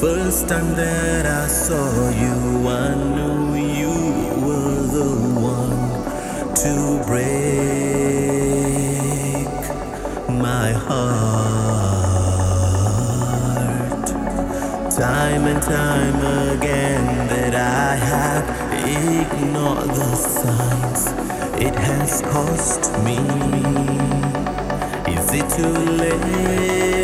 first time that I saw you, I knew you were the one to break my heart. Time and time again, that I had ignored the signs it has cost me. Is it too late?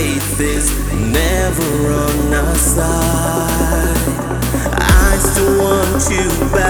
faith is never on our side. I still want you back.